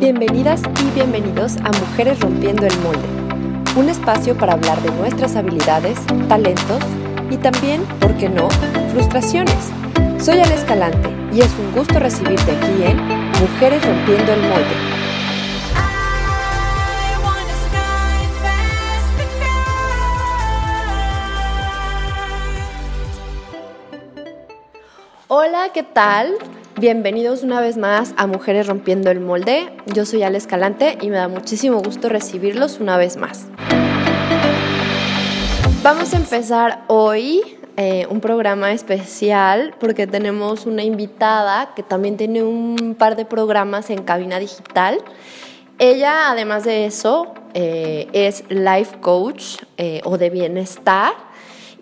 Bienvenidas y bienvenidos a Mujeres Rompiendo el Molde, un espacio para hablar de nuestras habilidades, talentos y también, ¿por qué no?, frustraciones. Soy Ale Escalante y es un gusto recibirte aquí en Mujeres Rompiendo el Molde. Hola, ¿qué tal? Bienvenidos una vez más a Mujeres Rompiendo el Molde. Yo soy Ale Escalante y me da muchísimo gusto recibirlos una vez más. Vamos a empezar hoy eh, un programa especial porque tenemos una invitada que también tiene un par de programas en cabina digital. Ella, además de eso, eh, es life coach eh, o de bienestar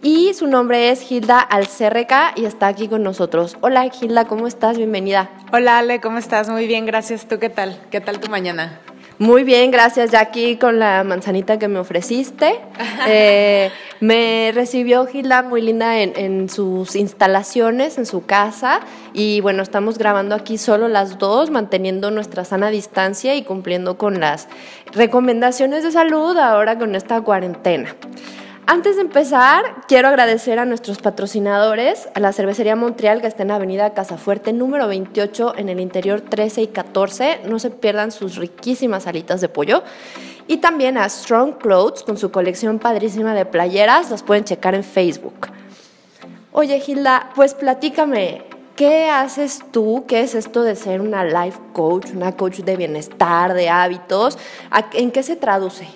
y su nombre es Hilda Alcerreca y está aquí con nosotros. Hola Hilda, ¿cómo estás? Bienvenida. Hola Ale, ¿cómo estás? Muy bien, gracias. ¿Tú qué tal? ¿Qué tal tu mañana? Muy bien, gracias. Ya aquí con la manzanita que me ofreciste. Eh, me recibió Hilda muy linda en, en, sus instalaciones, en su casa. Y bueno, estamos grabando aquí solo las dos, manteniendo nuestra sana distancia y cumpliendo con las recomendaciones de salud ahora con esta cuarentena. Antes de empezar, quiero agradecer a nuestros patrocinadores, a la Cervecería Montreal, que está en Avenida Casafuerte, número 28, en el interior 13 y 14. No se pierdan sus riquísimas alitas de pollo. Y también a Strong Clothes, con su colección padrísima de playeras. Las pueden checar en Facebook. Oye, Gilda, pues platícame, ¿qué haces tú? ¿Qué es esto de ser una life coach, una coach de bienestar, de hábitos? ¿En qué se traduce?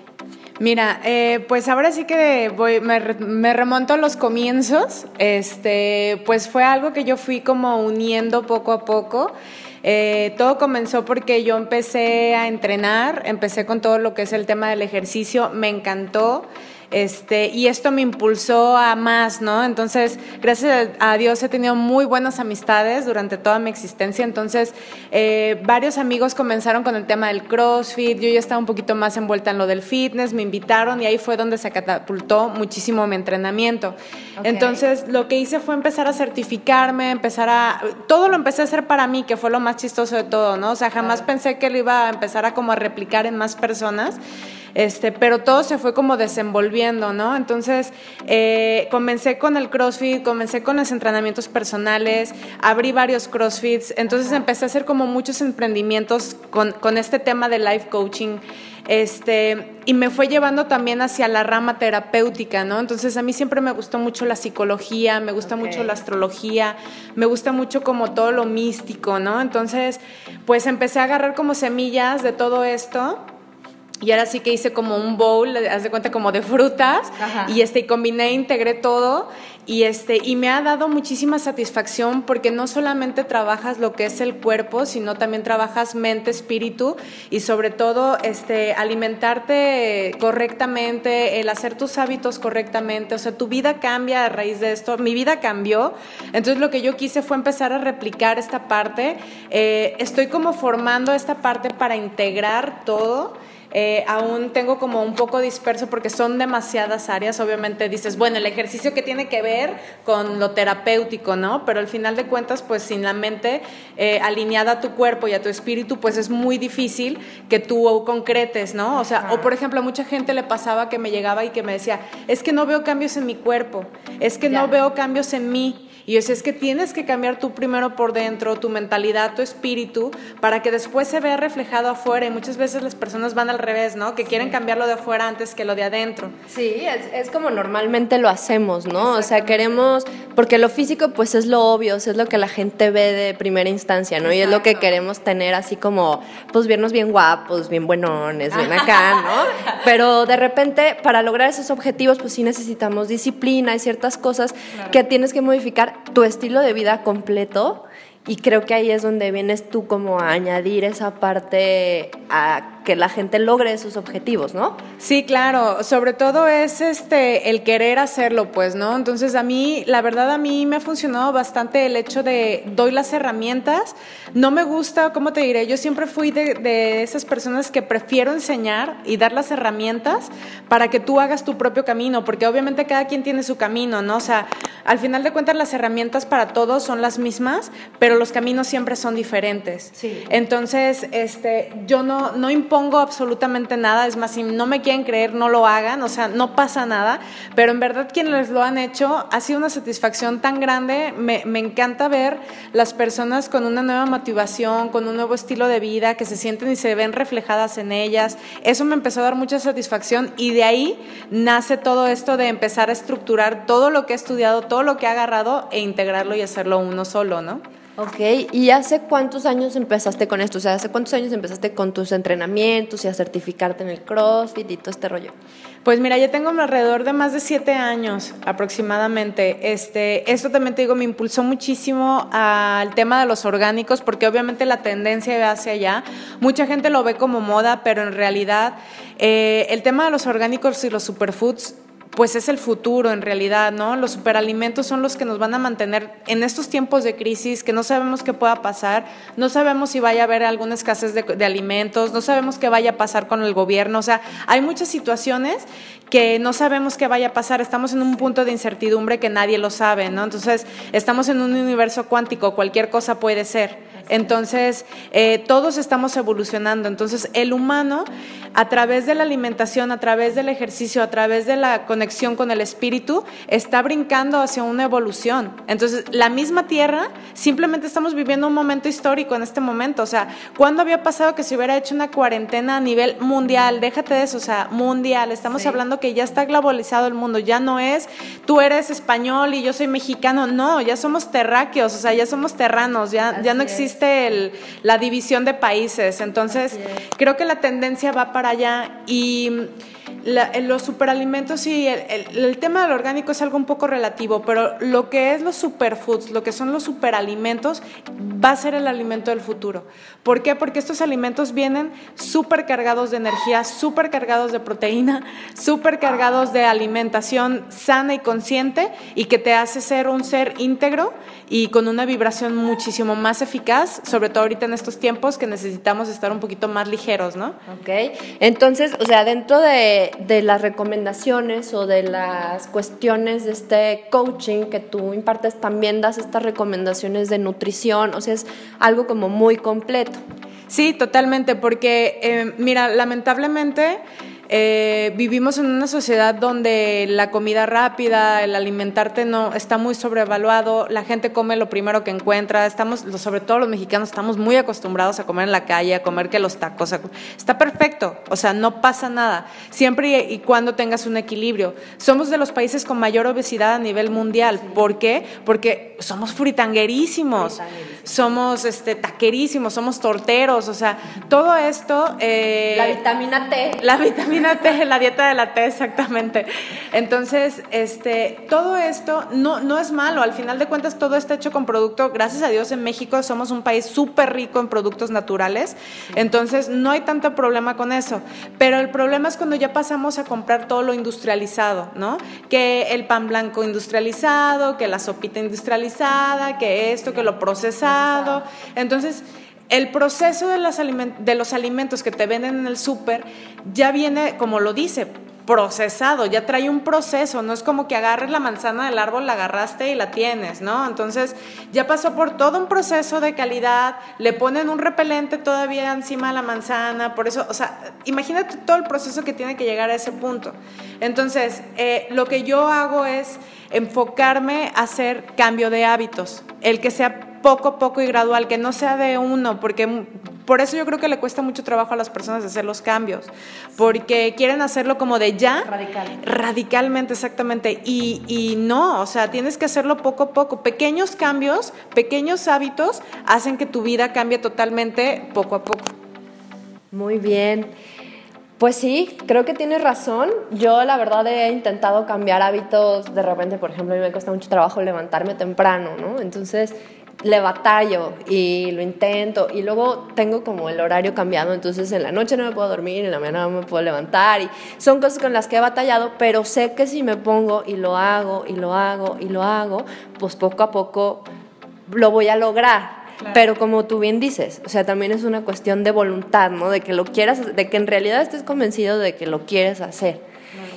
Mira, eh, pues ahora sí que voy, me, me, remonto a los comienzos. Este, pues fue algo que yo fui como uniendo poco a poco. Eh, todo comenzó porque yo empecé a entrenar, empecé con todo lo que es el tema del ejercicio, me encantó. Este, y esto me impulsó a más, ¿no? Entonces, gracias a Dios he tenido muy buenas amistades durante toda mi existencia. Entonces, eh, varios amigos comenzaron con el tema del CrossFit. Yo ya estaba un poquito más envuelta en lo del fitness, me invitaron y ahí fue donde se catapultó muchísimo mi entrenamiento. Entonces, lo que hice fue empezar a certificarme, empezar a. Todo lo empecé a hacer para mí, que fue lo más chistoso de todo, ¿no? O sea, jamás pensé que lo iba a empezar a como a replicar en más personas. Este, pero todo se fue como desenvolviendo, ¿no? Entonces, eh, comencé con el CrossFit, comencé con los entrenamientos personales, abrí varios CrossFits, entonces empecé a hacer como muchos emprendimientos con, con este tema de life coaching. Este, y me fue llevando también hacia la rama terapéutica, ¿no? Entonces a mí siempre me gustó mucho la psicología, me gusta mucho la astrología, me gusta mucho como todo lo místico, ¿no? Entonces, pues empecé a agarrar como semillas de todo esto y ahora sí que hice como un bowl, haz de cuenta como de frutas, y este, y combiné, integré todo, y este, y me ha dado muchísima satisfacción porque no solamente trabajas lo que es el cuerpo, sino también trabajas mente, espíritu, y sobre todo este, alimentarte correctamente, el hacer tus hábitos correctamente, o sea, tu vida cambia a raíz de esto, mi vida cambió, entonces lo que yo quise fue empezar a replicar esta parte, eh, estoy como formando esta parte para integrar todo, eh, aún tengo como un poco disperso porque son demasiadas áreas. Obviamente dices, bueno, el ejercicio que tiene que ver con lo terapéutico, ¿no? Pero al final de cuentas, pues sin la mente eh, alineada a tu cuerpo y a tu espíritu, pues es muy difícil que tú concretes, ¿no? O sea, o por ejemplo, a mucha gente le pasaba que me llegaba y que me decía, es que no veo cambios en mi cuerpo, es que no veo cambios en mí. Y decía, es que tienes que cambiar tú primero por dentro, tu mentalidad, tu espíritu, para que después se vea reflejado afuera. Y muchas veces las personas van al revés, ¿no? Que quieren cambiarlo de afuera antes que lo de adentro. Sí, es, como normalmente lo hacemos, ¿no? O sea, queremos, porque lo físico pues es lo obvio, es lo que la gente ve de primera instancia, ¿no? Y es lo que queremos tener así como, pues vernos bien guapos, bien buenones, bien acá, ¿no? Pero de repente, para lograr esos objetivos, pues sí necesitamos disciplina y ciertas cosas que tienes que modificar tu estilo de vida completo y creo que ahí es donde vienes tú como a añadir esa parte a que la gente logre sus objetivos, ¿no? Sí, claro, sobre todo es este el querer hacerlo, pues, ¿no? Entonces a mí, la verdad a mí me ha funcionado bastante el hecho de doy las herramientas, no me gusta, ¿cómo te diré? Yo siempre fui de, de esas personas que prefiero enseñar y dar las herramientas para que tú hagas tu propio camino, porque obviamente cada quien tiene su camino, ¿no? O sea, al final de cuentas las herramientas para todos son las mismas, pero los caminos siempre son diferentes. Sí. Entonces, este, yo no, no impongo absolutamente nada, es más, si no me quieren creer, no lo hagan, o sea, no pasa nada, pero en verdad quienes lo han hecho ha sido una satisfacción tan grande, me, me encanta ver las personas con una nueva motivación, con un nuevo estilo de vida, que se sienten y se ven reflejadas en ellas, eso me empezó a dar mucha satisfacción y de ahí nace todo esto de empezar a estructurar todo lo que he estudiado, todo lo que he agarrado e integrarlo y hacerlo uno solo, ¿no? Ok, ¿y hace cuántos años empezaste con esto? O sea, ¿hace cuántos años empezaste con tus entrenamientos y a certificarte en el CrossFit y todo este rollo? Pues mira, ya tengo alrededor de más de siete años aproximadamente. Este, esto también te digo, me impulsó muchísimo al tema de los orgánicos, porque obviamente la tendencia va hacia allá. Mucha gente lo ve como moda, pero en realidad eh, el tema de los orgánicos y los superfoods pues es el futuro en realidad, ¿no? Los superalimentos son los que nos van a mantener en estos tiempos de crisis, que no sabemos qué pueda pasar, no sabemos si vaya a haber alguna escasez de, alimentos, no sabemos qué vaya a pasar con el gobierno, o sea, hay muchas situaciones que no sabemos qué vaya a pasar, estamos en un punto de incertidumbre que nadie lo sabe, ¿no? Entonces, estamos en un universo cuántico, cualquier cosa puede ser. Entonces, eh, todos estamos evolucionando. Entonces, el humano, a través de la alimentación, a través del ejercicio, a través de la conexión con el espíritu, está brincando hacia una evolución. Entonces, la misma Tierra, simplemente estamos viviendo un momento histórico en este momento. O sea, ¿cuándo había pasado que se hubiera hecho una cuarentena a nivel mundial? Déjate de eso, o sea, mundial. Estamos sí. hablando que ya está globalizado el mundo. Ya no es tú eres español y yo soy mexicano. No, ya somos terráqueos, o sea, ya somos terranos, ya, ya no existe el, la división de países. Entonces, creo que la tendencia va para allá y la, los superalimentos y el, el, el, tema del orgánico es algo un poco relativo, pero lo que es los superfoods, lo que son los superalimentos, va a ser el alimento del futuro. ¿Por qué? Porque estos alimentos vienen súper cargados de energía, súper cargados de proteína, súper cargados de alimentación sana y consciente y que te hace ser un ser íntegro y con una vibración muchísimo más eficaz, sobre todo ahorita en estos tiempos que necesitamos estar un poquito más ligeros, ¿no? Ok, entonces, o sea, dentro de, de las recomendaciones o de las cuestiones de este coaching que tú impartes, también das estas recomendaciones de nutrición, o sea, es algo como muy completo. Sí, totalmente, porque eh, mira, lamentablemente eh, vivimos en una sociedad donde la comida rápida, el alimentarte no está muy sobrevaluado, la gente come lo primero que encuentra, estamos, sobre todo los mexicanos, estamos muy acostumbrados a comer en la calle, a comer que los tacos, está perfecto, o sea, no pasa nada, siempre y cuando tengas un equilibrio. Somos de los países con mayor obesidad a nivel mundial, ¿por qué? Porque somos fritanguerísimos, somos este, taquerísimos, somos torteros, o sea, todo esto... Eh, la vitamina T. La vitamina La dieta de la T, exactamente. Entonces, este, todo esto no, no es malo, al final de cuentas todo está hecho con producto, gracias a Dios en México somos un país súper rico en productos naturales, entonces no hay tanto problema con eso, pero el problema es cuando ya pasamos a comprar todo lo industrializado, ¿no? Que el pan blanco industrializado, que la sopita industrializada, que esto, que lo procesado, entonces el proceso de, los alimentos que te venden en el súper ya viene, como lo dice, procesado, ya trae un proceso, no es como que agarres la manzana del árbol, la agarraste y la tienes, ¿no? Entonces ya pasó por todo un proceso de calidad, le ponen un repelente todavía encima de la manzana, por eso, o sea, imagínate todo el proceso que tiene que llegar a ese punto. Entonces, eh, lo que yo hago es enfocarme a hacer cambio de hábitos, el que sea poco a poco y gradual, que no sea de uno, porque por eso yo creo que le cuesta mucho trabajo a las personas hacer los cambios, porque quieren hacerlo como de ya. Radical. Radicalmente, exactamente. Y, y no, o sea, tienes que hacerlo poco a poco. Pequeños cambios, pequeños hábitos hacen que tu vida cambie totalmente poco a poco. Muy bien. Pues sí, creo que tienes razón. Yo la verdad he intentado cambiar hábitos. De repente, por ejemplo, a mí me cuesta mucho trabajo levantarme temprano, ¿no? Entonces le batallo y lo intento y luego tengo como el horario cambiado, entonces en la noche no me puedo dormir, en la mañana no me puedo levantar y son cosas con las que he batallado, pero sé que si me pongo y lo hago y lo hago y lo hago, pues poco a poco lo voy a lograr. Claro. Pero como tú bien dices, o sea, también es una cuestión de voluntad, ¿no? De que lo quieras, de que en realidad estés convencido de que lo quieres hacer.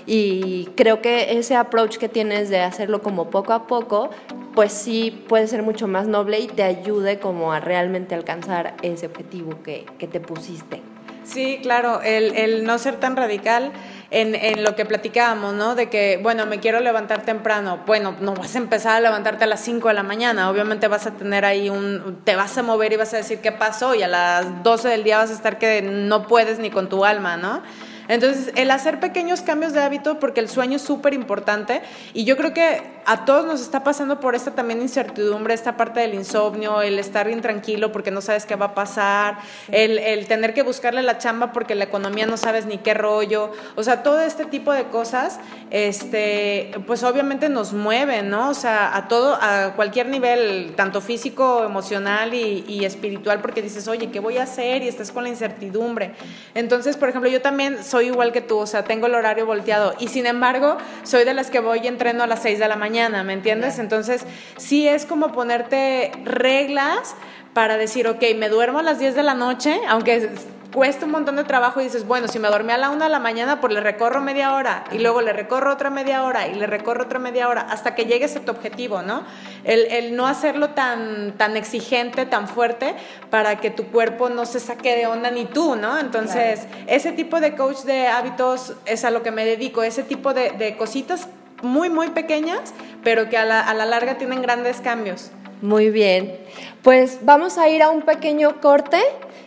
Y creo que ese approach que tienes de hacerlo como poco a poco, pues sí puede ser mucho más noble y te ayude como a realmente alcanzar ese objetivo que, que te pusiste. Sí, claro, el, el no ser tan radical en, en, lo que platicábamos, ¿no? De que, bueno, me quiero levantar temprano. Bueno, no vas a empezar a levantarte a las 5 de la mañana. Obviamente vas a tener ahí un. Te vas a mover y vas a decir qué pasó, y a las 12 del día vas a estar que no puedes ni con tu alma, ¿no? Entonces, el hacer pequeños cambios de hábito, porque el sueño es súper importante, y yo creo que a todos nos está pasando por esta también incertidumbre, esta parte del insomnio, el estar intranquilo porque no sabes qué va a pasar, el, el tener que buscarle la chamba porque la economía no sabes ni qué rollo, o sea, todo este tipo de cosas, este, pues obviamente nos mueven, ¿no? O sea, a todo, a cualquier nivel, tanto físico, emocional y, y espiritual, porque dices, oye, ¿qué voy a hacer? Y estás con la incertidumbre. Entonces, por ejemplo, yo también soy igual que tú, o sea, tengo el horario volteado y sin embargo soy de las que voy y entreno a las 6 de la mañana, ¿me entiendes? Entonces, sí es como ponerte reglas para decir, ok, me duermo a las 10 de la noche, aunque cuesta un montón de trabajo y dices, bueno, si me dormí a la una de la mañana, pues le recorro media hora y luego le recorro otra media hora y le recorro otra media hora hasta que llegues a tu objetivo, ¿no? El, el, no hacerlo tan, tan exigente, tan fuerte, para que tu cuerpo no se saque de onda ni tú, ¿no? Entonces, claro. ese tipo de coach de hábitos es a lo que me dedico, ese tipo de, de cositas muy, muy pequeñas, pero que a la, a la larga tienen grandes cambios. Muy bien, pues vamos a ir a un pequeño corte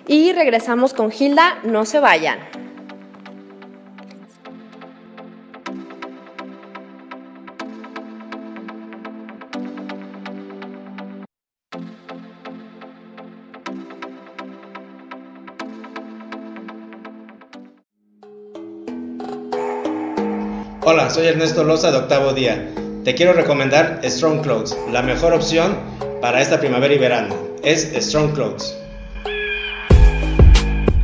y regresamos con Hilda, no se vayan. Hola, soy Ernesto Loza de Octavo Día. Te quiero recomendar Strong Clothes, la mejor opción para esta primavera y verano. Es Strong Clothes.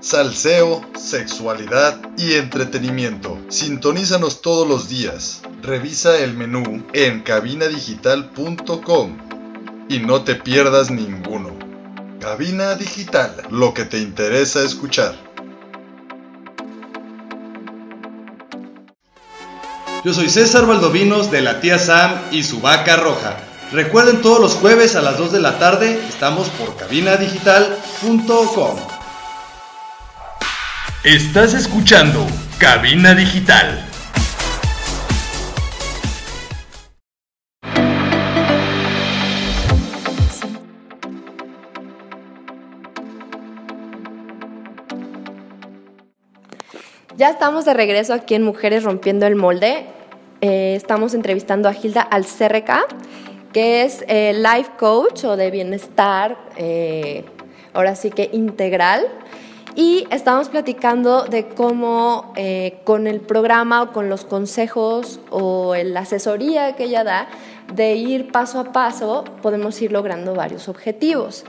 salseo, sexualidad y entretenimiento. Sintonízanos todos los días. Revisa el menú en cabinadigital.com y no te pierdas ninguno. Cabina Digital, lo que te interesa escuchar. Yo soy César Valdovinos de la tía Sam y su vaca roja. Recuerden todos los jueves a las 2 de la tarde estamos por cabinadigital.com. Estás escuchando Cabina Digital. Ya estamos de regreso aquí en Mujeres Rompiendo el Molde. Eh, estamos entrevistando a Hilda Alcerreca, que es eh, life coach o de bienestar, eh, ahora sí que integral. Y estamos platicando de cómo eh, con el programa o con los consejos o la asesoría que ella da, de ir paso a paso, podemos ir logrando varios objetivos.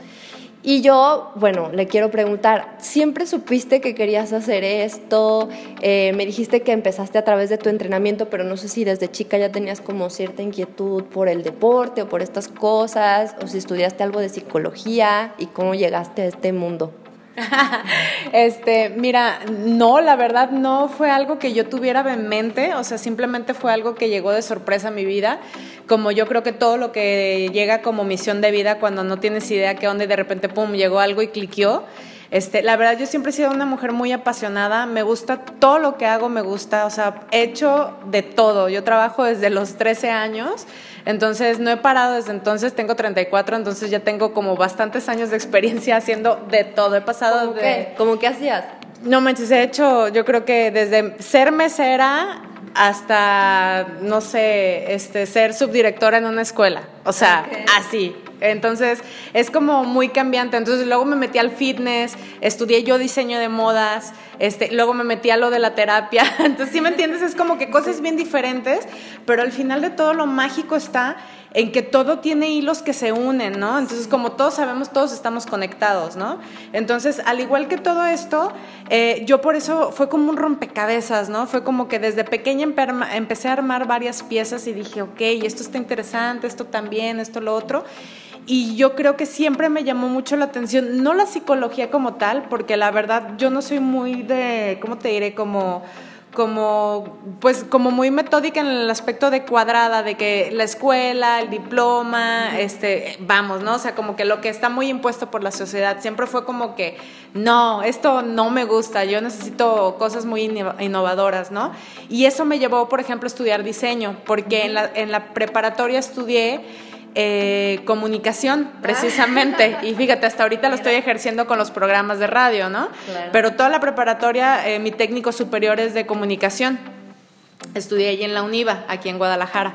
Y yo, bueno, le quiero preguntar, ¿siempre supiste que querías hacer esto? Eh, me dijiste que empezaste a través de tu entrenamiento, pero no sé si desde chica ya tenías como cierta inquietud por el deporte o por estas cosas, o si estudiaste algo de psicología y cómo llegaste a este mundo. este, mira, no, la verdad no fue algo que yo tuviera en mente, o sea, simplemente fue algo que llegó de sorpresa a mi vida, como yo creo que todo lo que llega como misión de vida cuando no tienes idea qué onda y de repente, pum, llegó algo y cliqueó. Este, la verdad, yo siempre he sido una mujer muy apasionada, me gusta todo lo que hago, me gusta, o sea, he hecho de todo. Yo trabajo desde los 13 años, entonces no he parado desde entonces, tengo 34, entonces ya tengo como bastantes años de experiencia haciendo de todo. He pasado ¿Cómo de. qué? ¿Cómo qué hacías? No manches, he hecho, yo creo que desde ser mesera hasta, no sé, este, ser subdirectora en una escuela. O sea, así. Entonces, es como muy cambiante. Entonces, luego me metí al fitness, estudié yo diseño de modas, este, luego me metí a lo de la terapia. Entonces, si me entiendes, es como que cosas bien diferentes, pero al final de todo lo mágico está en que todo tiene hilos que se unen, ¿no? Entonces, como todos sabemos, todos estamos conectados, ¿no? Entonces, al igual que todo esto, eh, yo por eso fue como un rompecabezas, ¿no? Fue como que desde pequeña empecé a armar varias piezas y dije, ok, esto está interesante, esto también, esto lo otro y yo creo que siempre me llamó mucho la atención, no la psicología como tal, porque la verdad yo no soy muy de, ¿cómo te diré? Como como pues como muy metódica en el aspecto de cuadrada de que la escuela el diploma este vamos no o sea como que lo que está muy impuesto por la sociedad siempre fue como que no esto no me gusta yo necesito cosas muy innovadoras no y eso me llevó por ejemplo a estudiar diseño porque en la, en la preparatoria estudié eh, comunicación, precisamente. y fíjate, hasta ahorita lo estoy ejerciendo con los programas de radio, ¿no? Pero toda la preparatoria, eh, mi técnico superior es de comunicación. Estudié ahí en la UNIVA, aquí en Guadalajara.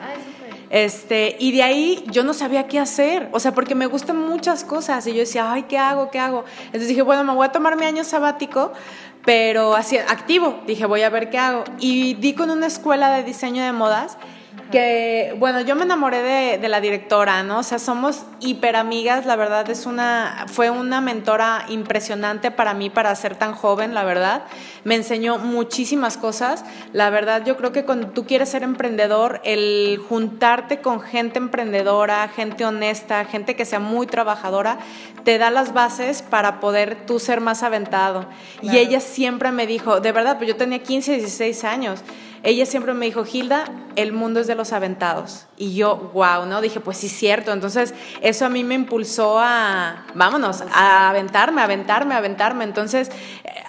este, y de ahí yo no sabía qué hacer, o sea, porque me gustan muchas cosas y yo decía, ay, ¿qué hago? ¿Qué hago? Entonces dije, bueno, me voy a tomar mi año sabático, pero así activo. Dije, voy a ver qué hago. Y di con una escuela de diseño de modas que, bueno, yo me enamoré de, de, la directora, ¿no? O sea, somos hiper amigas, la verdad es una, fue una mentora impresionante para mí para ser tan joven, la verdad. Me enseñó muchísimas cosas. La verdad, yo creo que cuando tú quieres ser emprendedor, el juntarte con gente emprendedora, gente honesta, gente que sea muy trabajadora, te da las bases para poder tú ser más aventado. Y ella siempre me dijo, de verdad, pues yo tenía 15, 16 años ella siempre me dijo, Hilda, el mundo es de los aventados. Y yo, wow, ¿no? Dije, pues sí, cierto. Entonces, eso a mí me impulsó a, vámonos, a aventarme, a aventarme, a aventarme. Entonces,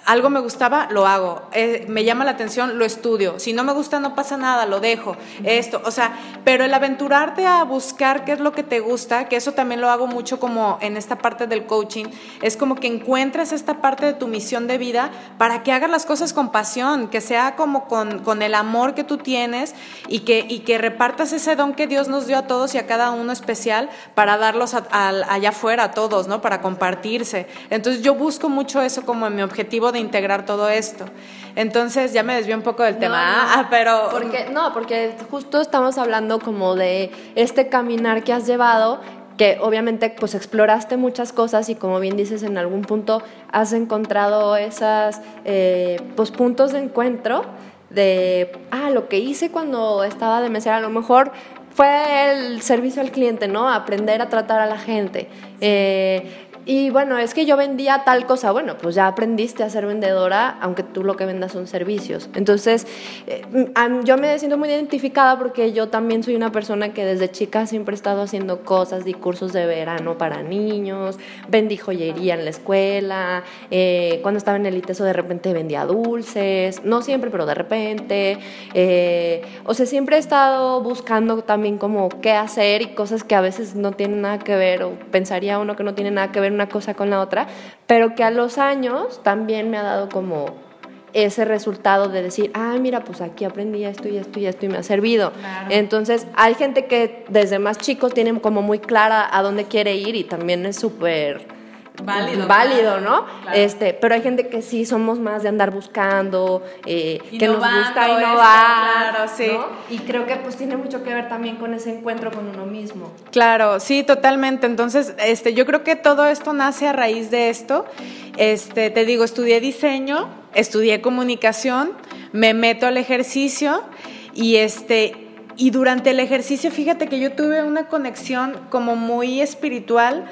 algo me gustaba, lo hago. Eh, me llama la atención, lo estudio. Si no me gusta, no pasa nada, lo dejo. Esto, o sea, pero el aventurarte a buscar qué es lo que te gusta, que eso también lo hago mucho como en esta parte del coaching, es como que encuentres esta parte de tu misión de vida para que hagas las cosas con pasión, que sea como con, con el amor que tú tienes y que, y que repartas ese don que Dios nos dio a todos y a cada uno especial para darlos allá afuera a todos, ¿no? Para compartirse. Entonces yo busco mucho eso como mi objetivo de integrar todo esto. Entonces ya me desvió un poco del tema, ah, pero... Porque, no, porque justo estamos hablando como de este caminar que has llevado que obviamente pues exploraste muchas cosas y como bien dices en algún punto has encontrado esas eh, pues puntos de encuentro de ah lo que hice cuando estaba de mesera a lo mejor fue el servicio al cliente no aprender a tratar a la gente. Eh, y bueno, es que yo vendía tal cosa. Bueno, pues ya aprendiste a ser vendedora, aunque tú lo que vendas son servicios. Entonces, eh, yo me siento muy identificada porque yo también soy una persona que desde chica siempre he estado haciendo cosas, di cursos de verano para niños, vendí joyería en la escuela, eh, cuando estaba en el ITESO de repente vendía dulces, no siempre, pero de repente. Eh, o sea, siempre he estado buscando también como qué hacer y cosas que a veces no tienen nada que ver o pensaría uno que no tiene nada que ver una cosa con la otra, pero que a los años también me ha dado como ese resultado de decir, ah, mira, pues aquí aprendí esto y esto y esto y me ha servido. Entonces, hay gente que desde más chicos tiene como muy clara a dónde quiere ir y también es súper válido, válido ¿no? Este, pero hay gente que sí somos más de andar buscando, eh, que nos gusta innovar, claro, sí. Y creo que pues tiene mucho que ver también con ese encuentro con uno mismo. Claro, sí, totalmente. Entonces, este, yo creo que todo esto nace a raíz de esto. Este, te digo, estudié diseño, estudié comunicación, me meto al ejercicio y este y durante el ejercicio, fíjate que yo tuve una conexión como muy espiritual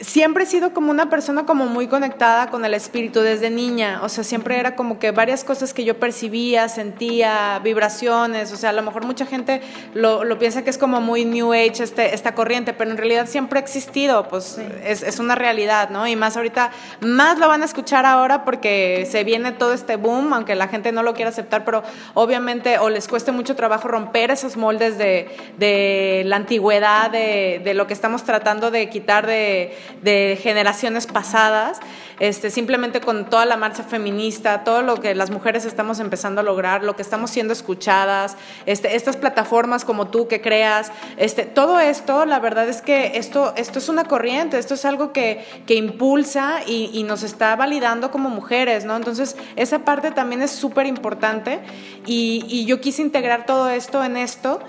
siempre he sido como una persona como muy conectada con el espíritu desde niña, o sea, siempre era como que varias cosas que yo percibía, sentía, vibraciones, o sea, a lo mejor mucha gente lo, lo piensa que es como muy New Age este, esta corriente, pero en realidad siempre ha existido, pues es, es, una realidad, ¿no? Y más ahorita, más lo van a escuchar ahora porque se viene todo este boom, aunque la gente no lo quiera aceptar, pero obviamente o les cueste mucho trabajo romper esos moldes de, de la antigüedad, de, de lo que estamos tratando de quitar de de generaciones pasadas, este, simplemente con toda la marcha feminista, todo lo que las mujeres estamos empezando a lograr, lo que estamos siendo escuchadas, este, estas plataformas como tú que creas, este, todo esto, la verdad es que esto, esto es una corriente, esto es algo que, que impulsa y, nos está validando como mujeres, ¿no? Entonces, esa parte también es súper importante y yo quise integrar todo esto en esto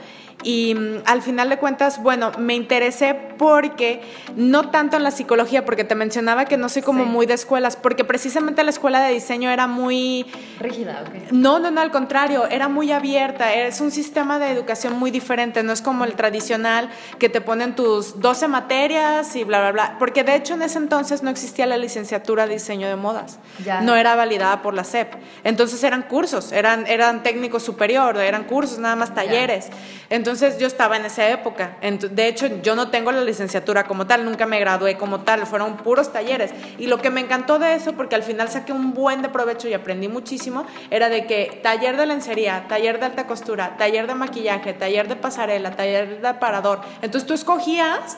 Y mm, al final de cuentas, bueno, me interesé porque no tanto en la psicología, porque te mencionaba que no soy como muy de escuelas, porque precisamente la escuela de diseño era muy... Rígida, ¿ok? No, no, no, al contrario, era muy abierta, es un sistema de educación muy diferente, no es como el tradicional que te ponen tus 12 materias y bla, bla, bla, porque de hecho en ese entonces no existía la licenciatura de diseño de modas, Ya. no era validada por la SEP, entonces eran cursos, eran, eran técnicos superior, eran cursos, nada más talleres, entonces yo estaba en esa época, de hecho yo no tengo la licenciatura como tal, nunca me gradué como tal, fueron puros talleres, y lo que me encantó de eso, porque al final saqué un buen de provecho y aprendí muchísimo, era de que taller de lencería, taller de alta costura, taller de maquillaje, taller de pasarela, taller de aparador. Entonces tú escogías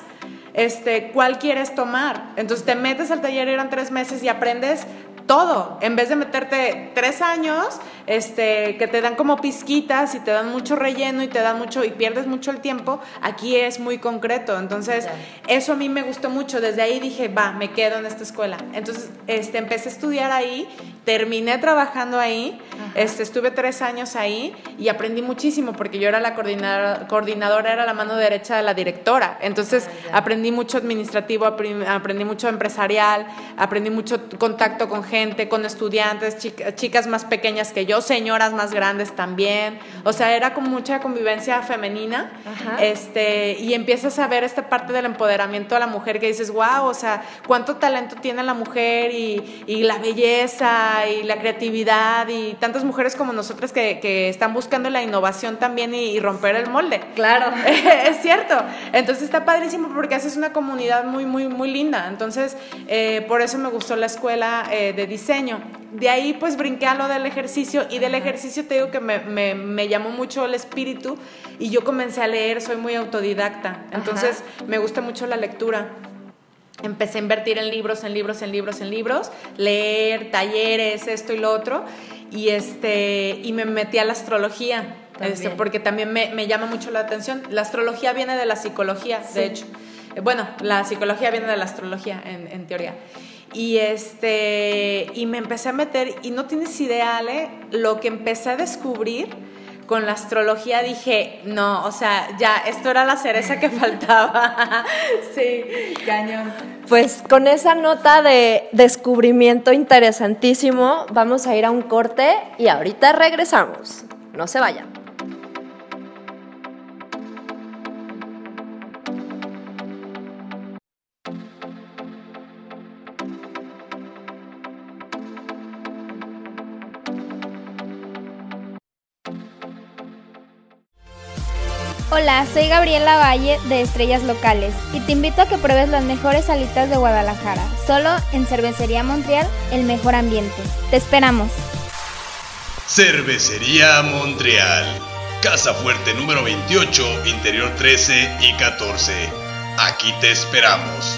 este, cuál quieres tomar. Entonces te metes al taller, eran tres meses y aprendes todo. En vez de meterte tres años, este, que te dan como pizquitas y te dan mucho relleno y te dan mucho y pierdes mucho el tiempo, aquí es muy concreto. Entonces, eso a mí me gustó mucho. Desde ahí dije, va, me quedo en esta escuela. Entonces, este, empecé a estudiar ahí, terminé trabajando ahí, este, estuve tres años ahí y aprendí muchísimo porque yo era la coordinadora, coordinadora era la mano derecha de la directora. Entonces, Ah, aprendí mucho administrativo, aprendí mucho empresarial, aprendí mucho contacto con gente, con estudiantes, chic- chicas más pequeñas que yo, señoras más grandes también. O sea, era como mucha convivencia femenina. Ajá. Este, y empiezas a ver esta parte del empoderamiento a la mujer que dices, wow, o sea, cuánto talento tiene la mujer y, y la belleza y la creatividad y tantas mujeres como nosotras que, que están buscando la innovación también y, y romper el molde. Claro. es cierto. Entonces está padrísimo porque haces una comunidad muy, muy, muy linda. Entonces, eh, por eso me gustó la escuela eh, de diseño. De ahí pues brinqué a lo del ejercicio y del ejercicio te digo que me, me- me llamó mucho el espíritu y yo comencé a leer, soy muy autodidacta. Entonces, me gusta mucho la lectura. Empecé a invertir en libros, en libros, en libros, en libros, leer, talleres, esto y lo otro, y, este, y me metí a la astrología, este, porque también me, me llama mucho la atención. La astrología viene de la psicología, Sí. de hecho. Eh, Bueno, la psicología viene de la astrología, en, en teoría. Y, este, y me empecé a meter, y no tienes idea, Ale, lo que empecé a descubrir con la astrología dije, no, o sea, ya, esto era la cereza que faltaba. sí, cañón. Pues con esa nota de descubrimiento interesantísimo, vamos a ir a un corte y ahorita regresamos. No se vayan. Hola, soy Gabriela Valle de Estrellas Locales y te invito a que pruebes las mejores alitas de Guadalajara, solo en Cervecería Montreal, el mejor ambiente. Te esperamos. Cervecería Montreal. Casa Fuerte número 28, Interior 13 y 14. Aquí te esperamos.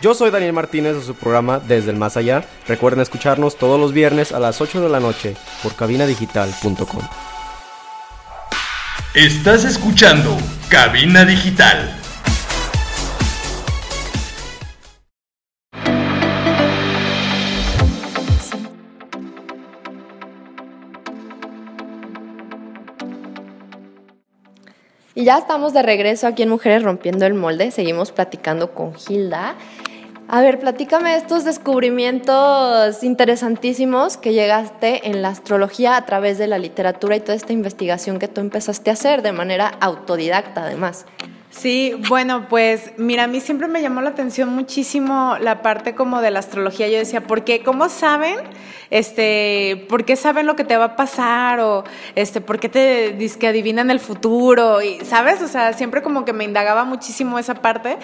Yo soy Daniel Martínez de su programa Desde el Más Allá. Recuerden escucharnos todos los viernes a las 8 de la noche por cabinadigital.com. Estás escuchando Cabina Digital. Y ya estamos de regreso aquí en Mujeres Rompiendo el Molde. Seguimos platicando con Hilda. A ver, platícame estos descubrimientos interesantísimos que llegaste en la astrología a través de la literatura y toda esta investigación que tú empezaste a hacer de manera autodidacta, además. Sí, bueno, pues mira, a mí siempre me llamó la atención muchísimo la parte como de la astrología. Yo decía, ¿por qué? ¿Cómo saben? Este, ¿por qué saben lo que te va a pasar? O este, ¿por qué te dicen que adivinan el futuro? Y, ¿sabes? O sea, siempre como que me indagaba muchísimo esa parte.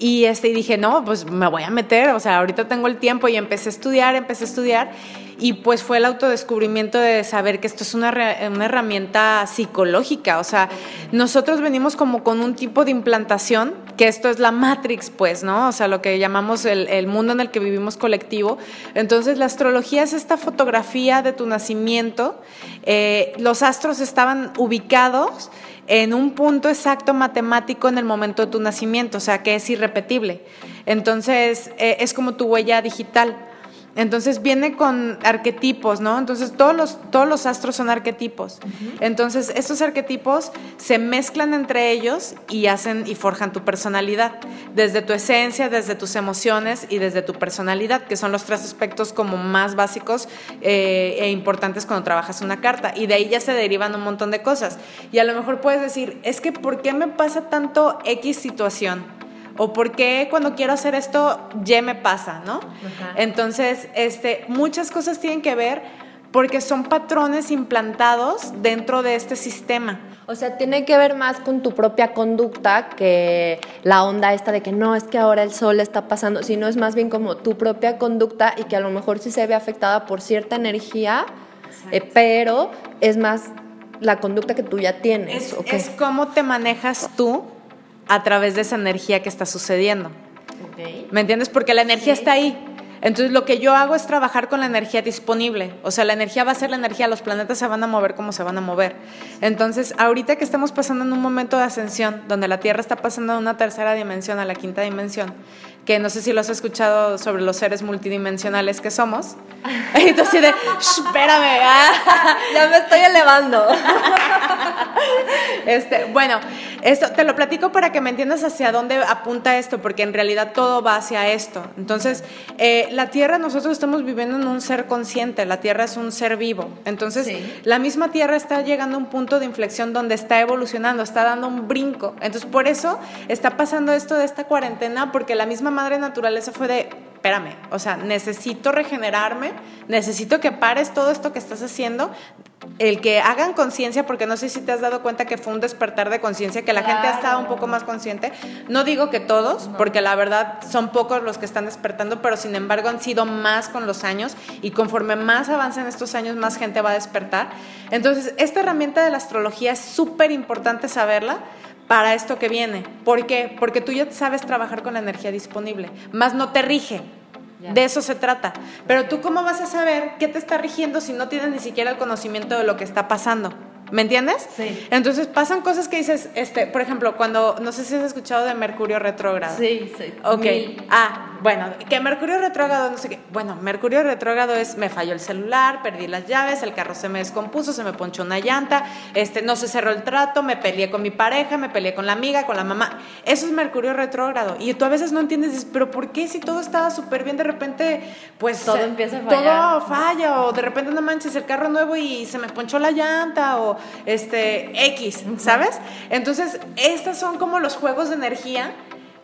Y este, dije, no, pues me voy a meter, o sea, ahorita tengo el tiempo y empecé a estudiar, empecé a estudiar y pues fue el autodescubrimiento de saber que esto es una, una herramienta psicológica, o sea, nosotros venimos como con un tipo de implantación, que esto es la Matrix, pues, ¿no? O sea, lo que llamamos el, el mundo en el que vivimos colectivo. Entonces, la astrología es esta fotografía de tu nacimiento, eh, los astros estaban ubicados en un punto exacto matemático en el momento de tu nacimiento, o sea que es irrepetible. Entonces, eh, es como tu huella digital. Entonces viene con arquetipos, ¿no? Entonces todos los, todos los astros son arquetipos. Entonces estos arquetipos se mezclan entre ellos y hacen y forjan tu personalidad, desde tu esencia, desde tus emociones y desde tu personalidad, que son los tres aspectos como más básicos eh, e importantes cuando trabajas una carta. Y de ahí ya se derivan un montón de cosas. Y a lo mejor puedes decir, es que ¿por qué me pasa tanto X situación? O por qué cuando quiero hacer esto ya me pasa, ¿no? Entonces, este, muchas cosas tienen que ver porque son patrones implantados dentro de este sistema. O sea, tiene que ver más con tu propia conducta que la onda esta de que no, es que ahora el sol está pasando, sino es más bien como tu propia conducta y que a lo mejor sí se ve afectada por cierta energía, eh, pero es más la conducta que tú ya tienes. Es, es cómo te manejas tú a través de esa energía que está sucediendo. ¿Me entiendes? Porque la energía está ahí. Entonces lo que yo hago es trabajar con la energía disponible. O sea, la energía va a ser la energía, los planetas se van a mover como se van a mover. Entonces, ahorita que estamos pasando en un momento de ascensión, donde la Tierra está pasando de una tercera dimensión a la quinta dimensión, que no sé si lo has escuchado sobre los seres multidimensionales que somos. Entonces, de, espérame, ah". ya me estoy elevando. Este, bueno, esto te lo platico para que me entiendas hacia dónde apunta esto, porque en realidad todo va hacia esto. Entonces, eh, la Tierra, nosotros estamos viviendo en un ser consciente, la Tierra es un ser vivo. Entonces, la misma Tierra está llegando a un punto de inflexión donde está evolucionando, está dando un brinco. Entonces, por eso está pasando esto de esta cuarentena, porque la misma madre naturaleza fue de, espérame, o sea, necesito regenerarme, necesito que pares todo esto que estás haciendo, el que hagan conciencia, porque no sé si te has dado cuenta que fue un despertar de conciencia, que la gente ha estado un poco más consciente. No digo que todos, porque la verdad son pocos los que están despertando, pero sin embargo han sido más con los años y conforme más avancen estos años, más gente va a despertar. Entonces, esta herramienta de la astrología es súper importante saberla para esto que viene. ¿Por qué? Porque tú ya sabes trabajar con la energía disponible, más no te rige. De eso se trata. Pero tú cómo vas a saber qué te está rigiendo si no tienes ni siquiera el conocimiento de lo que está pasando. ¿Me entiendes? Sí. Entonces pasan cosas que dices, este, por ejemplo, cuando, no sé si has escuchado de Mercurio retrógrado. Sí, sí. Ok. Ah, bueno, que Mercurio retrógrado, no sé qué. Bueno, Mercurio retrógrado es, me falló el celular, perdí las llaves, el carro se me descompuso, se me ponchó una llanta, este, no se cerró el trato, me peleé con mi pareja, me peleé con la amiga, con la mamá. Eso es Mercurio retrógrado. Y tú a veces no entiendes, dices, pero ¿por qué si todo estaba súper bien, de repente, pues... Todo empieza a fallar. Todo falla, o de repente no manches el carro nuevo y se me ponchó la llanta, o este, X, ¿sabes? Entonces, estos son como los juegos de energía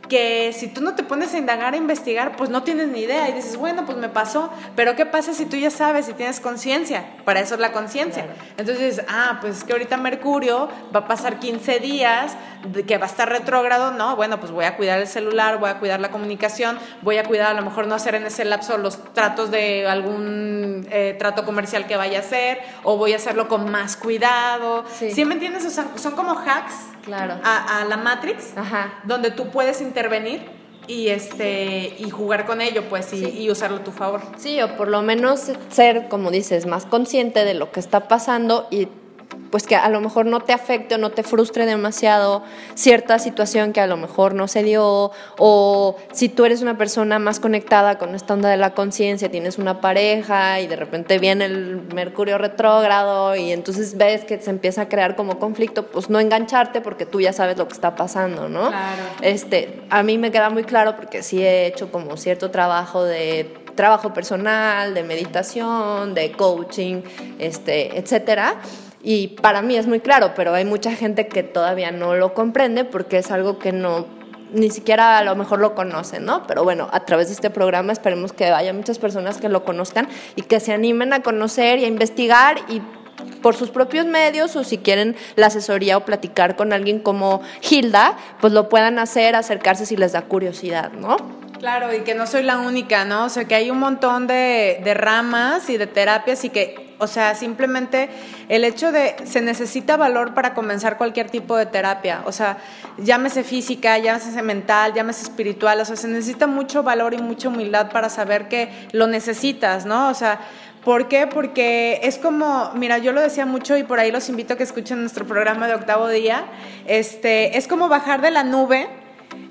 que si tú no te pones a indagar, a investigar, pues no tienes ni idea y dices, bueno, pues me pasó, pero ¿qué pasa si tú ya sabes y tienes conciencia? Para eso es la conciencia. Entonces, ah, pues es que ahorita Mercurio va a pasar 15 días, que va a estar retrógrado, no, bueno, pues voy a cuidar el celular, voy a cuidar la comunicación, voy a cuidar a lo mejor no hacer en ese lapso los tratos de algún eh, trato comercial que vaya a hacer, o voy a hacerlo con más cuidado. Sí, me entiendes? O sea, son como hacks claro. a, a la Matrix, Ajá. donde tú puedes intervenir y este y jugar con ello pues y, y, usarlo a tu favor. Sí o por lo menos ser como dices más consciente de lo que está pasando y pues que a lo mejor no te afecte o no te frustre demasiado cierta situación que a lo mejor no se dio o si tú eres una persona más conectada con esta onda de la conciencia, tienes una pareja y de repente viene el Mercurio retrógrado y entonces ves que se empieza a crear como conflicto, pues no engancharte porque tú ya sabes lo que está pasando, ¿no? Claro. Este, a mí me queda muy claro porque sí he hecho como cierto trabajo de trabajo personal, de meditación, de coaching, este, etcétera. Y para mí es muy claro, pero hay mucha gente que todavía no lo comprende porque es algo que no ni siquiera a lo mejor lo conocen, ¿no? Pero bueno, a través de este programa esperemos que haya muchas personas que lo conozcan y que se animen a conocer y a investigar y por sus propios medios o si quieren la asesoría o platicar con alguien como Hilda, pues lo puedan hacer, acercarse si les da curiosidad, ¿no? Claro, y que no soy la única, ¿no? O sea, que hay un montón de, de ramas y de terapias y que o sea, simplemente el hecho de se necesita valor para comenzar cualquier tipo de terapia. O sea, llámese física, llámese mental, llámese espiritual. O sea, se necesita mucho valor y mucha humildad para saber que lo necesitas, ¿no? O sea, ¿Por qué? Porque es como, mira, yo lo decía mucho y por ahí los invito a que escuchen nuestro programa de octavo día. Este, es como bajar de la nube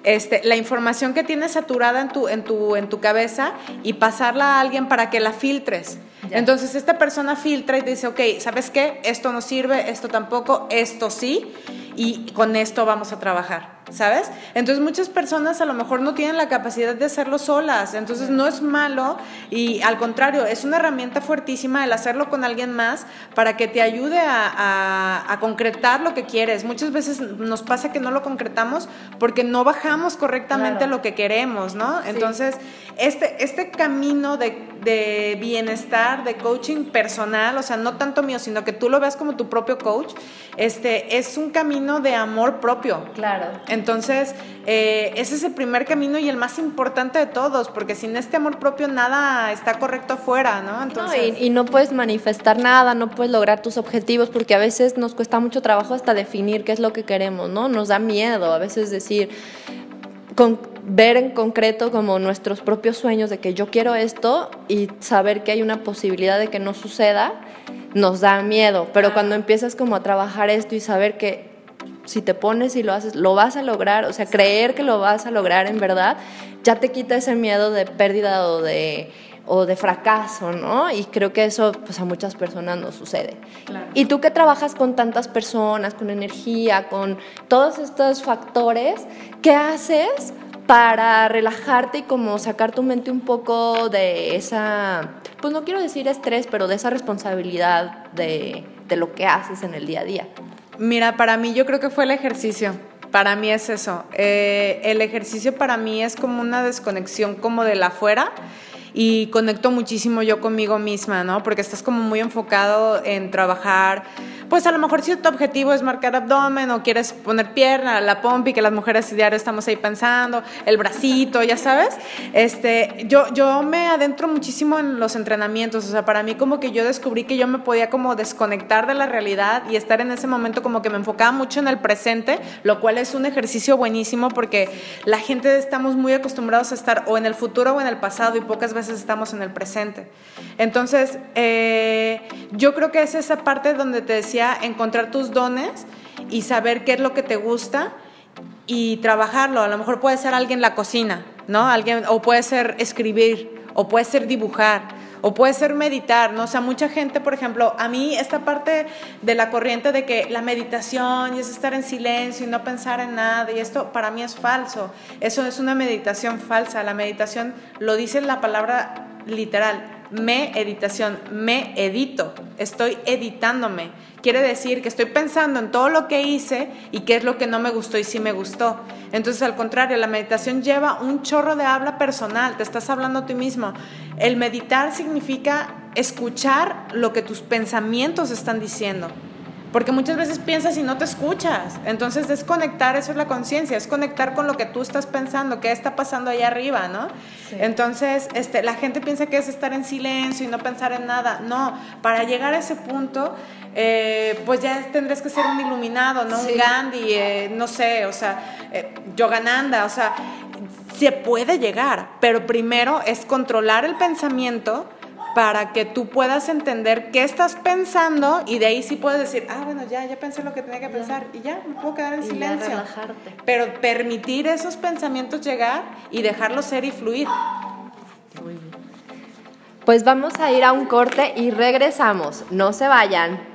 este, la información que tienes saturada en tu, en, tu, en tu cabeza y pasarla a alguien para que la filtres. Entonces esta persona filtra y dice, ok, ¿sabes qué? Esto no sirve, esto tampoco, esto sí, y con esto vamos a trabajar. ¿sabes? Entonces muchas personas a lo mejor no tienen la capacidad de hacerlo solas, entonces no es malo y al contrario, es una herramienta fuertísima el hacerlo con alguien más para que te ayude a, concretar lo que quieres. Muchas veces nos pasa que no lo concretamos porque no bajamos correctamente lo que queremos, ¿no? Entonces, este, este camino de, de bienestar, de coaching personal, o sea, no tanto mío, sino que tú lo veas como tu propio coach, este, es un camino de amor propio. Claro. Entonces, eh, ese es el primer camino y el más importante de todos, porque sin este amor propio nada está correcto afuera, ¿no? Entonces... y, no puedes manifestar nada, no puedes lograr tus objetivos, porque a veces nos cuesta mucho trabajo hasta definir qué es lo que queremos, ¿no? Nos da miedo a veces decir, con, ver en concreto como nuestros propios sueños de que yo quiero esto y saber que hay una posibilidad de que no suceda, nos da miedo, pero cuando empiezas como a trabajar esto y saber que si te pones y lo haces, lo vas a lograr, o sea, creer que lo vas a lograr en verdad, ya te quita ese miedo de pérdida o de, o de fracaso, ¿no? Y creo que eso pues a muchas personas no sucede. Y tú que trabajas con tantas personas, con energía, con todos estos factores, ¿qué haces para relajarte y como sacar tu mente un poco de esa, pues no quiero decir estrés, pero de esa responsabilidad de, de lo que haces en el día a día? Mira, para mí yo creo que fue el ejercicio. Para mí es eso. Eh, el ejercicio para mí es como una desconexión como de la afuera y conecto muchísimo yo conmigo misma, ¿no? Porque estás como muy enfocado en trabajar pues a lo mejor si tu objetivo es marcar abdomen o quieres poner pierna, la pompi, que las mujeres diario estamos ahí pensando, el bracito, ya sabes, este, yo, yo me adentro muchísimo en los entrenamientos, o sea, para mí como que yo descubrí que yo me podía como desconectar de la realidad y estar en ese momento como que me enfocaba mucho en el presente, lo cual es un ejercicio buenísimo porque la gente estamos muy acostumbrados a estar o en el futuro o en el pasado y pocas veces estamos en el presente. Entonces, eh, yo creo que es esa parte donde te decía, encontrar tus dones y saber qué es lo que te gusta y trabajarlo. A lo mejor puede ser alguien en la cocina, ¿no? Alguien, o puede ser escribir, o puede ser dibujar, o puede ser meditar, ¿no? O sea, mucha gente, por ejemplo, a mí esta parte de la corriente de que la meditación es estar en silencio y no pensar en nada, y esto para mí es falso. Eso es una meditación falsa. La meditación lo dice la palabra literal, me editación, me edito, estoy editándome. Quiere decir que estoy pensando en todo lo que hice y qué es lo que no me gustó y sí me gustó. Entonces, al contrario, la meditación lleva un chorro de habla personal, te estás hablando a ti mismo. El meditar significa escuchar lo que tus pensamientos están diciendo. Porque muchas veces piensas y no te escuchas. Entonces, desconectar, eso es la conciencia, es conectar con lo que tú estás pensando, qué está pasando ahí arriba, ¿no? Entonces, este, la gente piensa que es estar en silencio y no pensar en nada. No, para llegar a ese punto, eh, pues ya tendrás que ser un iluminado, ¿no? Un Gandhi, eh, no sé, o sea, eh, Yogananda, o sea, se puede llegar, pero primero es controlar el pensamiento para que tú puedas entender qué estás pensando y de ahí sí puedes decir, ah, bueno, ya, ya pensé lo que tenía que pensar y ya, me puedo quedar en silencio. relajarte. Pero permitir esos pensamientos llegar y dejarlos ser y fluir. Pues vamos a ir a un corte y regresamos. No se vayan.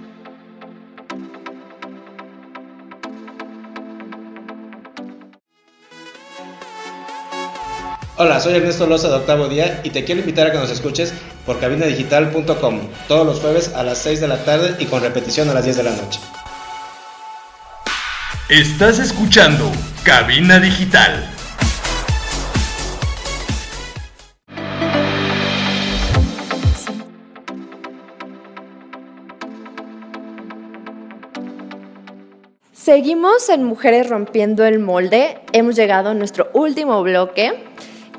Hola, soy Ernesto Loza de Octavo Día y te quiero invitar a que nos escuches por cabinadigital.com todos los jueves a las 6 de la tarde y con repetición a las 10 de la noche. Estás escuchando Cabina Digital. Seguimos en Mujeres Rompiendo el Molde. Hemos llegado a nuestro último bloque.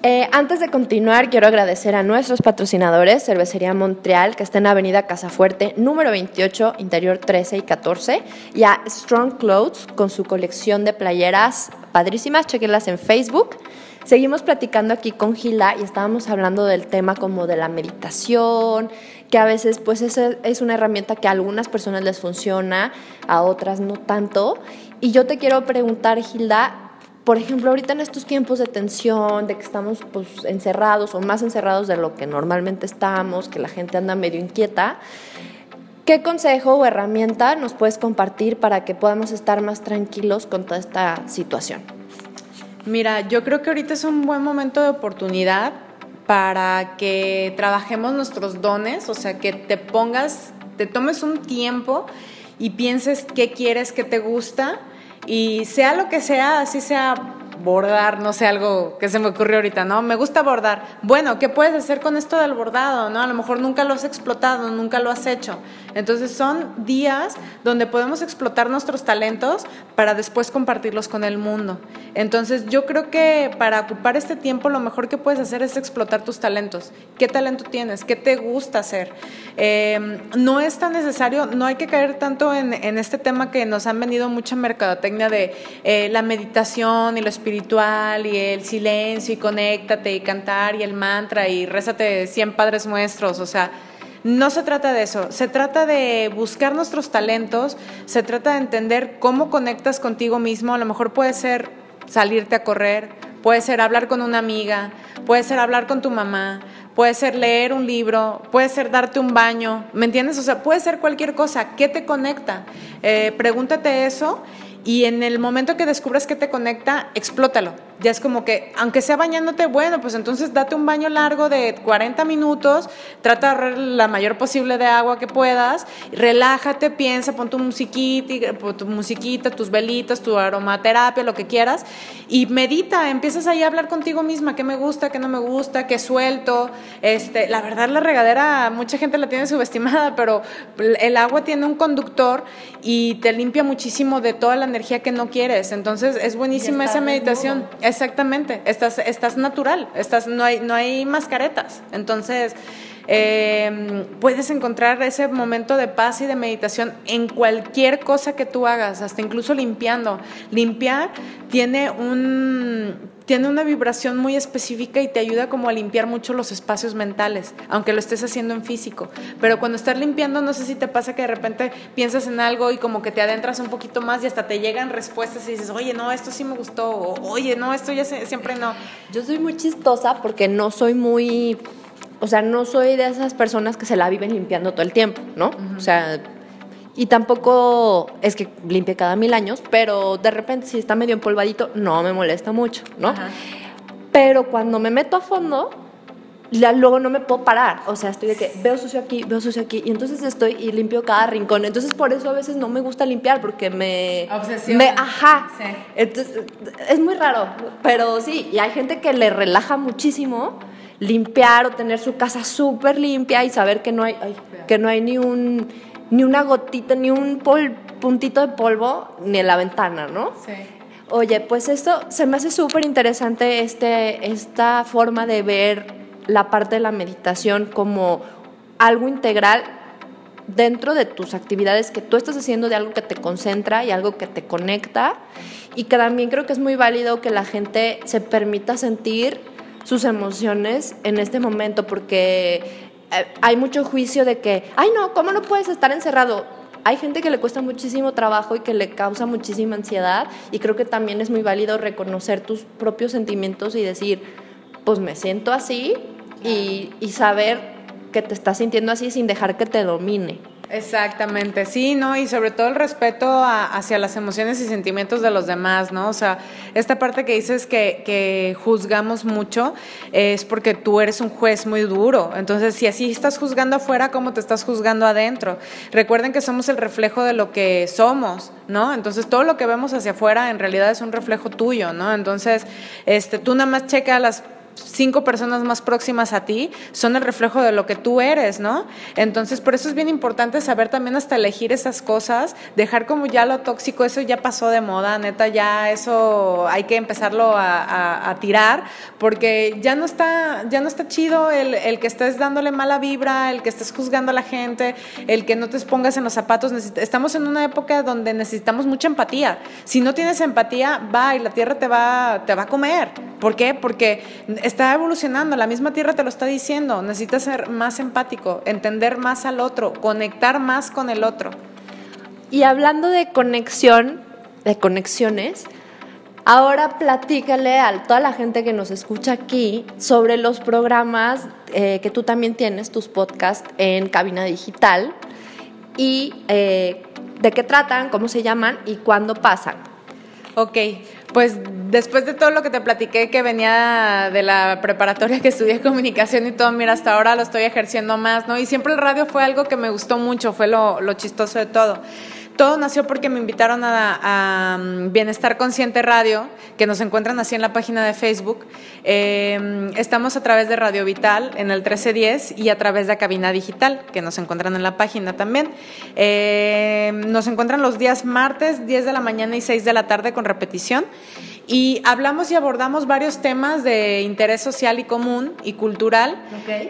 Eh, antes de continuar, quiero agradecer a nuestros patrocinadores, Cervecería Montreal, que está en Avenida Casafuerte, número 28, interior 13 y 14, y a Strong Clothes con su colección de playeras padrísimas, chequenlas en Facebook. Seguimos platicando aquí con Gila y estábamos hablando del tema como de la meditación, que a veces pues es, es una herramienta que a algunas personas les funciona, a otras no tanto. Y yo te quiero preguntar, Gilda, por ejemplo, ahorita en estos tiempos de tensión, de que estamos pues, encerrados o más encerrados de lo que normalmente estamos, que la gente anda medio inquieta, ¿qué consejo o herramienta nos puedes compartir para que podamos estar más tranquilos con toda esta situación? Mira, yo creo que ahorita es un buen momento de oportunidad para que trabajemos nuestros dones, o sea, que te pongas, te tomes un tiempo y pienses qué quieres, qué te gusta y sea lo que sea, así sea bordar, no sé, algo que se me ocurrió ahorita, ¿no? Me gusta bordar. Bueno, ¿qué puedes hacer con esto del bordado, no? A lo mejor nunca lo has explotado, nunca lo has hecho. Entonces son días donde podemos explotar nuestros talentos para después compartirlos con el mundo. Entonces yo creo que para ocupar este tiempo lo mejor que puedes hacer es explotar tus talentos. ¿Qué talento tienes? ¿Qué te gusta hacer? Em, no es tan necesario, no hay que caer tanto en, este tema que nos han venido mucha mercadotecnia de eh, la meditación y lo y el silencio y conéctate y cantar y el mantra y rézate 100 padres nuestros, o sea, no se trata de eso, se trata de buscar nuestros talentos, se trata de entender cómo conectas contigo mismo, a lo mejor puede ser salirte a correr, puede ser hablar con una amiga, puede ser hablar con tu mamá, puede ser leer un libro, puede ser darte un baño, ¿me entiendes? O sea, puede ser cualquier cosa, ¿qué te conecta? Eh, pregúntate eso y en el momento que descubras que te conecta, explótalo. Ya es como que, aunque sea bañándote, bueno, pues entonces date un baño largo de 40 minutos, trata de ahorrar la mayor posible de agua que puedas, relájate, piensa, pon tu musiquita, tu musiquita, tus velitas, tu aromaterapia, lo que quieras, y medita, empiezas ahí a hablar contigo misma, qué me gusta, qué no me gusta, qué suelto. Este, la verdad, la regadera, mucha gente la tiene subestimada, pero el agua tiene un conductor y te limpia muchísimo de toda la energía que no quieres. Entonces, es buenísima esa meditación. Exactamente, estás, estás natural, estás, no, hay, no hay mascaretas. Entonces, em, puedes encontrar ese momento de paz y de meditación en cualquier cosa que tú hagas, hasta incluso limpiando. Limpiar tiene un, tiene una vibración muy específica y te ayuda como a limpiar mucho los espacios mentales, aunque lo estés haciendo en físico. Pero cuando estás limpiando, no sé si te pasa que de repente piensas en algo y como que te adentras un poquito más y hasta te llegan respuestas y dices, oye, no, esto sí me gustó, o oye, no, esto ya siempre no. Yo soy muy chistosa porque no soy muy, o sea, no soy de esas personas que se la viven limpiando todo el tiempo, ¿no? O sea y tampoco es que limpie cada mil años, pero de repente si está medio empolvadito, no me molesta mucho, ¿no? Pero cuando me meto a fondo, luego no me puedo parar. O sea, estoy de que veo sucio aquí, veo sucio aquí, y entonces estoy y limpio cada rincón. Entonces, por eso a veces no me gusta limpiar, porque me. Obsesión. Me, ajá. Sí. Entonces, es muy raro, pero sí, y hay gente que le relaja muchísimo limpiar o tener su casa súper limpia y saber que no hay, que no hay ni un ni una gotita, ni un puntito de polvo, ni en la ventana, ¿no? Sí. Oye, pues esto se me hace súper interesante este, esta forma de ver la parte de la meditación como algo integral dentro de tus actividades que tú estás haciendo de algo que te concentra y algo que te conecta y que también creo que es muy válido que la gente se permita sentir sus emociones en este momento porque hay mucho juicio de que, ay no, ¿cómo no puedes estar encerrado? Hay gente que le cuesta muchísimo trabajo y que le causa muchísima ansiedad y creo que también es muy válido reconocer tus propios sentimientos y decir, pues me siento así y, y saber que te estás sintiendo así sin dejar que te domine. Exactamente, sí, ¿no? Y sobre todo el respeto hacia las emociones y sentimientos de los demás, ¿no? O sea, esta parte que dices que, que juzgamos mucho es porque tú eres un juez muy duro. Entonces, si así estás juzgando afuera, ¿cómo te estás juzgando adentro? Recuerden que somos el reflejo de lo que somos, ¿no? Entonces, todo lo que vemos hacia afuera en realidad es un reflejo tuyo, ¿no? Entonces, este, tú nada más checa las cinco personas más próximas a ti son el reflejo de lo que tú eres, ¿no? Entonces, por eso es bien importante saber también hasta elegir esas cosas, dejar como ya lo tóxico, eso ya pasó de moda, neta, ya eso hay que empezarlo a, tirar, porque ya no está, ya no está chido el, el, que estés dándole mala vibra, el que estés juzgando a la gente, el que no te pongas en los zapatos. Estamos en una época donde necesitamos mucha empatía. Si no tienes empatía, va y la tierra te va, te va a comer. ¿Por qué? Porque está evolucionando, la misma tierra te lo está diciendo, necesitas ser más empático, entender más al otro, conectar más con el otro. Y hablando de conexión, de conexiones, ahora platícale a toda la gente que nos escucha aquí sobre los programas eh, que tú también tienes, tus podcasts en cabina digital y eh, de qué tratan, cómo se llaman y cuándo pasan. Ok, pues después de todo lo que te platiqué que venía de la preparatoria que estudié comunicación y todo, mira, hasta ahora lo estoy ejerciendo más, ¿no? Y siempre el radio fue algo que me gustó mucho, fue lo, lo chistoso de todo. Todo nació porque me invitaron a, mm, Bienestar Consciente Radio, que nos encuentran así en la página de Facebook. Em, estamos a través de Radio Vital en el 1310 y a través de Cabina Digital, que nos encuentran en la página también. Em, nos encuentran los días martes, 10 de la mañana y 6 de la tarde con repetición. Y hablamos y abordamos varios temas de interés social y común y cultural,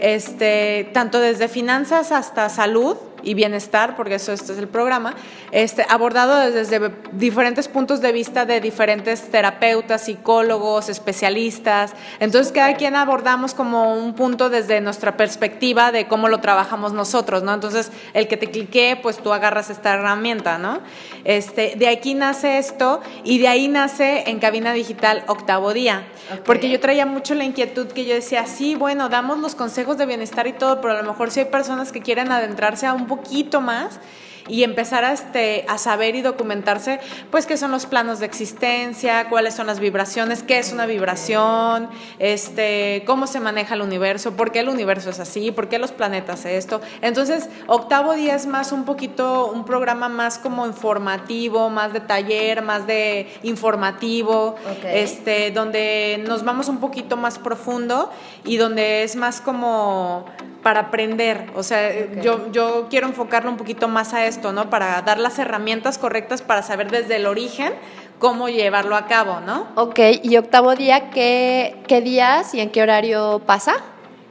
este, tanto desde finanzas hasta salud y bienestar, porque eso este es el programa, este, abordado desde diferentes puntos de vista de diferentes terapeutas, psicólogos, especialistas. Entonces, cada quien abordamos como un punto desde nuestra perspectiva de cómo lo trabajamos nosotros, ¿no? Entonces, el que te clique, pues tú agarras esta herramienta, ¿no? Este, de aquí nace esto y de ahí nace en Cabina Digital Octavo Día. Porque yo traía mucho la inquietud que yo decía, sí, bueno, damos los consejos de bienestar y todo, pero a lo mejor si hay personas que quieren adentrarse a un poquito más y empezar a, este, a saber y documentarse, pues qué son los planos de existencia, cuáles son las vibraciones, qué es una vibración, este, cómo se maneja el universo, por qué el universo es así, por qué los planetas esto. Entonces, octavo día es más un poquito, un programa más como informativo, más de taller, más de informativo, este, donde nos vamos un poquito más profundo y donde es más como para aprender. O sea, yo, yo quiero enfocarlo un poquito más a esto, ¿no? Para dar las herramientas correctas para saber desde el origen cómo llevarlo a cabo, ¿no? Ok, y octavo día, ¿qué, qué días y en qué horario pasa?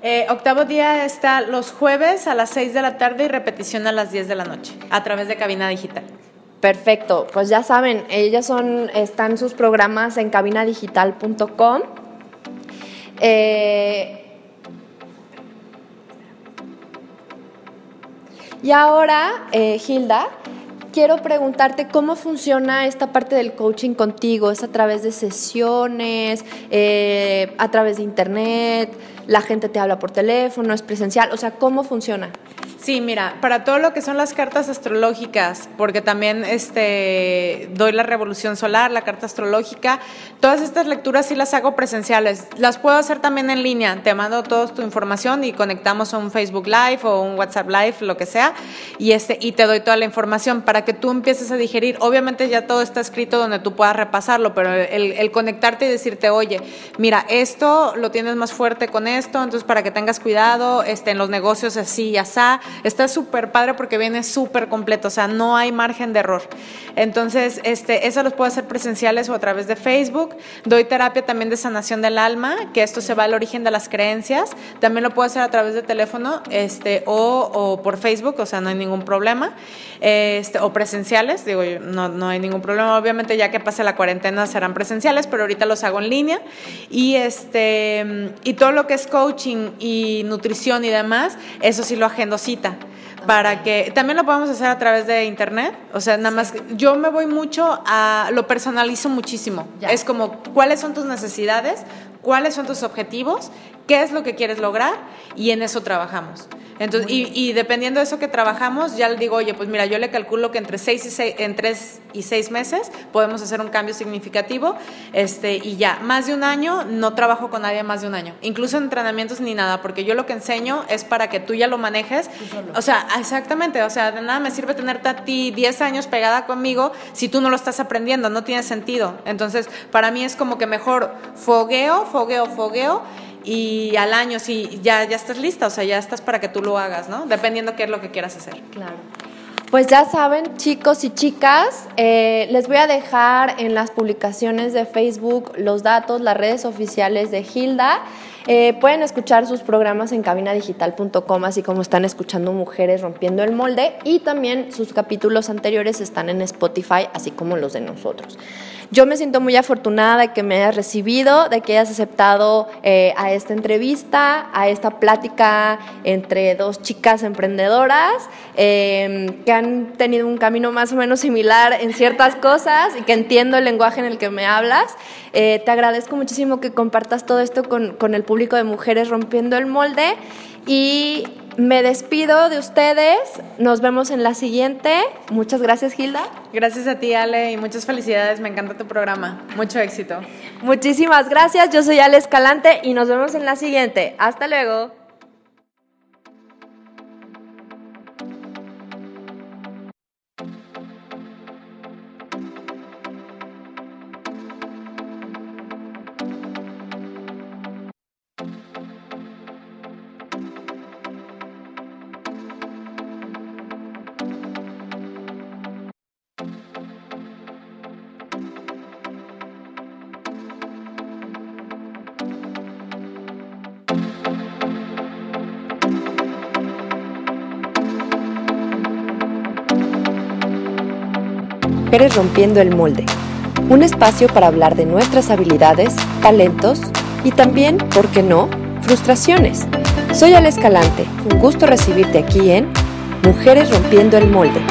Eh, octavo día está los jueves a las 6 de la tarde y repetición a las 10 de la noche a través de cabina digital. Perfecto, pues ya saben, ellas son, están sus programas en cabinadigital.com. Eh, Y ahora, eh, Hilda, quiero preguntarte cómo funciona esta parte del coaching contigo. ¿Es a través de sesiones, eh, a través de internet? ¿La gente te habla por teléfono? ¿Es presencial? O sea, ¿cómo funciona? Sí, mira, para todo lo que son las cartas astrológicas, porque también este, doy la revolución solar, la carta astrológica, todas estas lecturas sí las hago presenciales. Las puedo hacer también en línea. Te mando toda tu información y conectamos a un Facebook Live o un WhatsApp Live, lo que sea, y, este, y te doy toda la información para que tú empieces a digerir. Obviamente ya todo está escrito donde tú puedas repasarlo, pero el, conectarte y decirte, oye, mira, esto lo tienes más fuerte con esto, entonces para que tengas cuidado este, en los negocios así y así está súper padre porque viene súper completo, o sea, no hay margen de error. Entonces, este, eso los puedo hacer presenciales o a través de Facebook. Doy terapia también de sanación del alma, que esto se va al origen de las creencias. También lo puedo hacer a través de teléfono este, o, por Facebook, o sea, no hay ningún problema. Este, o presenciales, digo, no, no hay ningún problema. Obviamente, ya que pase la cuarentena serán presenciales, pero ahorita los hago en línea. Y, este, y todo lo que es coaching y nutrición y demás, eso sí lo agendo cita para que también lo podemos hacer a través de internet. O sea, nada más yo me voy mucho a lo personalizo muchísimo. Es como cuáles son tus necesidades, cuáles son tus objetivos, qué es lo que quieres lograr y en eso trabajamos. Entonces, y, dependiendo de eso que trabajamos, ya le digo, oye, pues mira, yo le calculo que entre seis y seis, en tres y seis meses podemos hacer un cambio significativo, este, y ya, más de un año, no trabajo con nadie más de un año, incluso en entrenamientos ni nada, porque yo lo que enseño es para que tú ya lo manejes, o sea, exactamente, o sea, de nada me sirve tenerte a ti 10 años pegada conmigo si tú no lo estás aprendiendo, no tiene sentido. Entonces, para mí es como que mejor fogueo, fogueo, fogueo y al año sí ya, ya estás lista, o sea, ya estás para que tú lo hagas, ¿no? Dependiendo qué es lo que quieras hacer. Claro. Pues ya saben, chicos y chicas, eh, les voy a dejar en las publicaciones de Facebook los datos, las redes oficiales de Hilda. Eh, pueden escuchar sus programas en cabinadigital.com, así como están escuchando Mujeres Rompiendo el Molde, y también sus capítulos anteriores están en Spotify, así como los de nosotros. Yo me siento muy afortunada de que me hayas recibido, de que hayas aceptado eh, a esta entrevista, a esta plática entre dos chicas emprendedoras em, que han tenido un camino más o menos similar en ciertas cosas y que entiendo el lenguaje en el que me hablas. Eh, te agradezco muchísimo que compartas todo esto con, con el público de Mujeres Rompiendo el Molde y me despido de ustedes. Nos vemos en la siguiente. Muchas gracias, Hilda. Gracias a ti, Ale, y muchas felicidades. Me encanta tu programa. Mucho éxito. Muchísimas gracias. Yo soy Ale Escalante y nos vemos en la siguiente. Hasta luego. Mujeres Rompiendo el Molde, un espacio para hablar de nuestras habilidades, talentos y también, ¿por qué no?, frustraciones. Soy Ale Escalante, un gusto recibirte aquí en Mujeres Rompiendo el Molde.